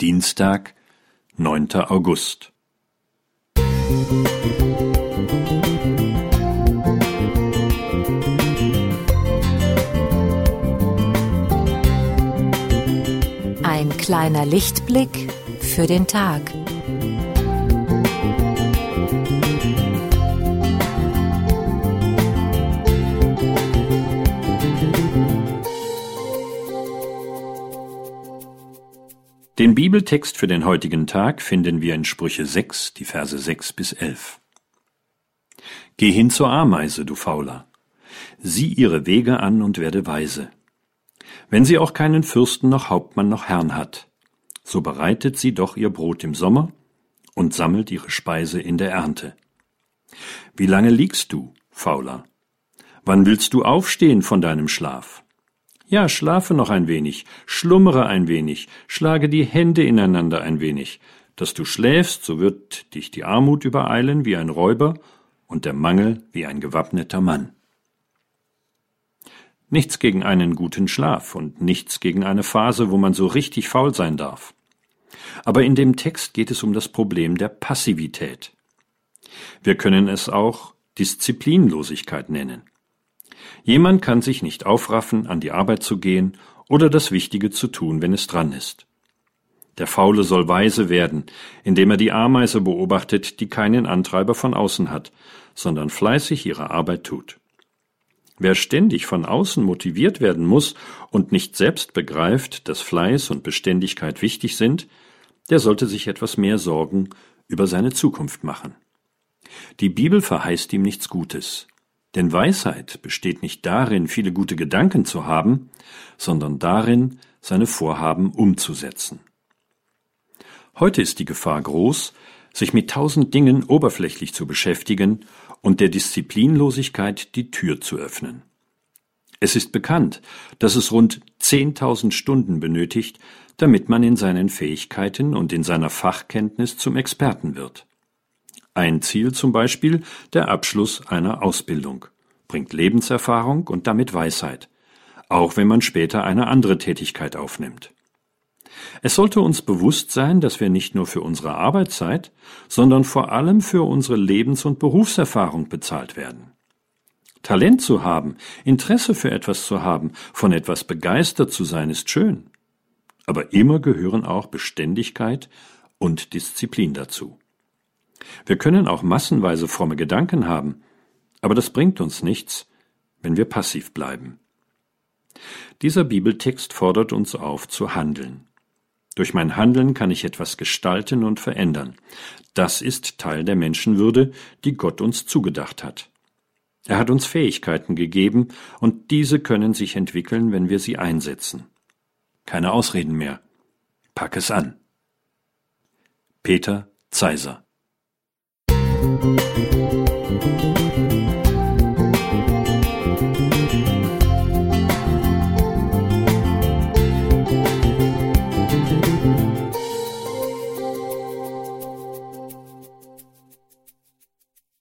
Dienstag, 9. August. Ein kleiner Lichtblick für den Tag. Den Bibeltext für den heutigen Tag finden wir in Sprüche 6, die Verse 6 bis 11. Geh hin zur Ameise, du Fauler. Sieh ihre Wege an und werde weise. Wenn sie auch keinen Fürsten noch Hauptmann noch Herrn hat, so bereitet sie doch ihr Brot im Sommer und sammelt ihre Speise in der Ernte. Wie lange liegst du, Fauler? Wann willst du aufstehen von deinem Schlaf? Ja, schlafe noch ein wenig, schlummere ein wenig, schlage die Hände ineinander ein wenig. Dass du schläfst, so wird dich die Armut übereilen wie ein Räuber und der Mangel wie ein gewappneter Mann. Nichts gegen einen guten Schlaf und nichts gegen eine Phase, wo man so richtig faul sein darf. Aber in dem Text geht es um das Problem der Passivität. Wir können es auch Disziplinlosigkeit nennen. Jemand kann sich nicht aufraffen, an die Arbeit zu gehen oder das Wichtige zu tun, wenn es dran ist. Der Faule soll weise werden, indem er die Ameise beobachtet, die keinen Antreiber von außen hat, sondern fleißig ihre Arbeit tut. Wer ständig von außen motiviert werden muss und nicht selbst begreift, dass Fleiß und Beständigkeit wichtig sind, der sollte sich etwas mehr Sorgen über seine Zukunft machen. Die Bibel verheißt ihm nichts Gutes. Denn Weisheit besteht nicht darin, viele gute Gedanken zu haben, sondern darin, seine Vorhaben umzusetzen. Heute ist die Gefahr groß, sich mit tausend Dingen oberflächlich zu beschäftigen und der Disziplinlosigkeit die Tür zu öffnen. Es ist bekannt, dass es rund zehntausend Stunden benötigt, damit man in seinen Fähigkeiten und in seiner Fachkenntnis zum Experten wird. Ein Ziel zum Beispiel der Abschluss einer Ausbildung, bringt Lebenserfahrung und damit Weisheit, auch wenn man später eine andere Tätigkeit aufnimmt. Es sollte uns bewusst sein, dass wir nicht nur für unsere Arbeitszeit, sondern vor allem für unsere Lebens- und Berufserfahrung bezahlt werden. Talent zu haben, Interesse für etwas zu haben, von etwas begeistert zu sein, ist schön. Aber immer gehören auch Beständigkeit und Disziplin dazu. Wir können auch massenweise fromme Gedanken haben, aber das bringt uns nichts, wenn wir passiv bleiben. Dieser Bibeltext fordert uns auf zu handeln. Durch mein Handeln kann ich etwas gestalten und verändern. Das ist Teil der Menschenwürde, die Gott uns zugedacht hat. Er hat uns Fähigkeiten gegeben, und diese können sich entwickeln, wenn wir sie einsetzen. Keine Ausreden mehr. Pack es an. Peter Zeiser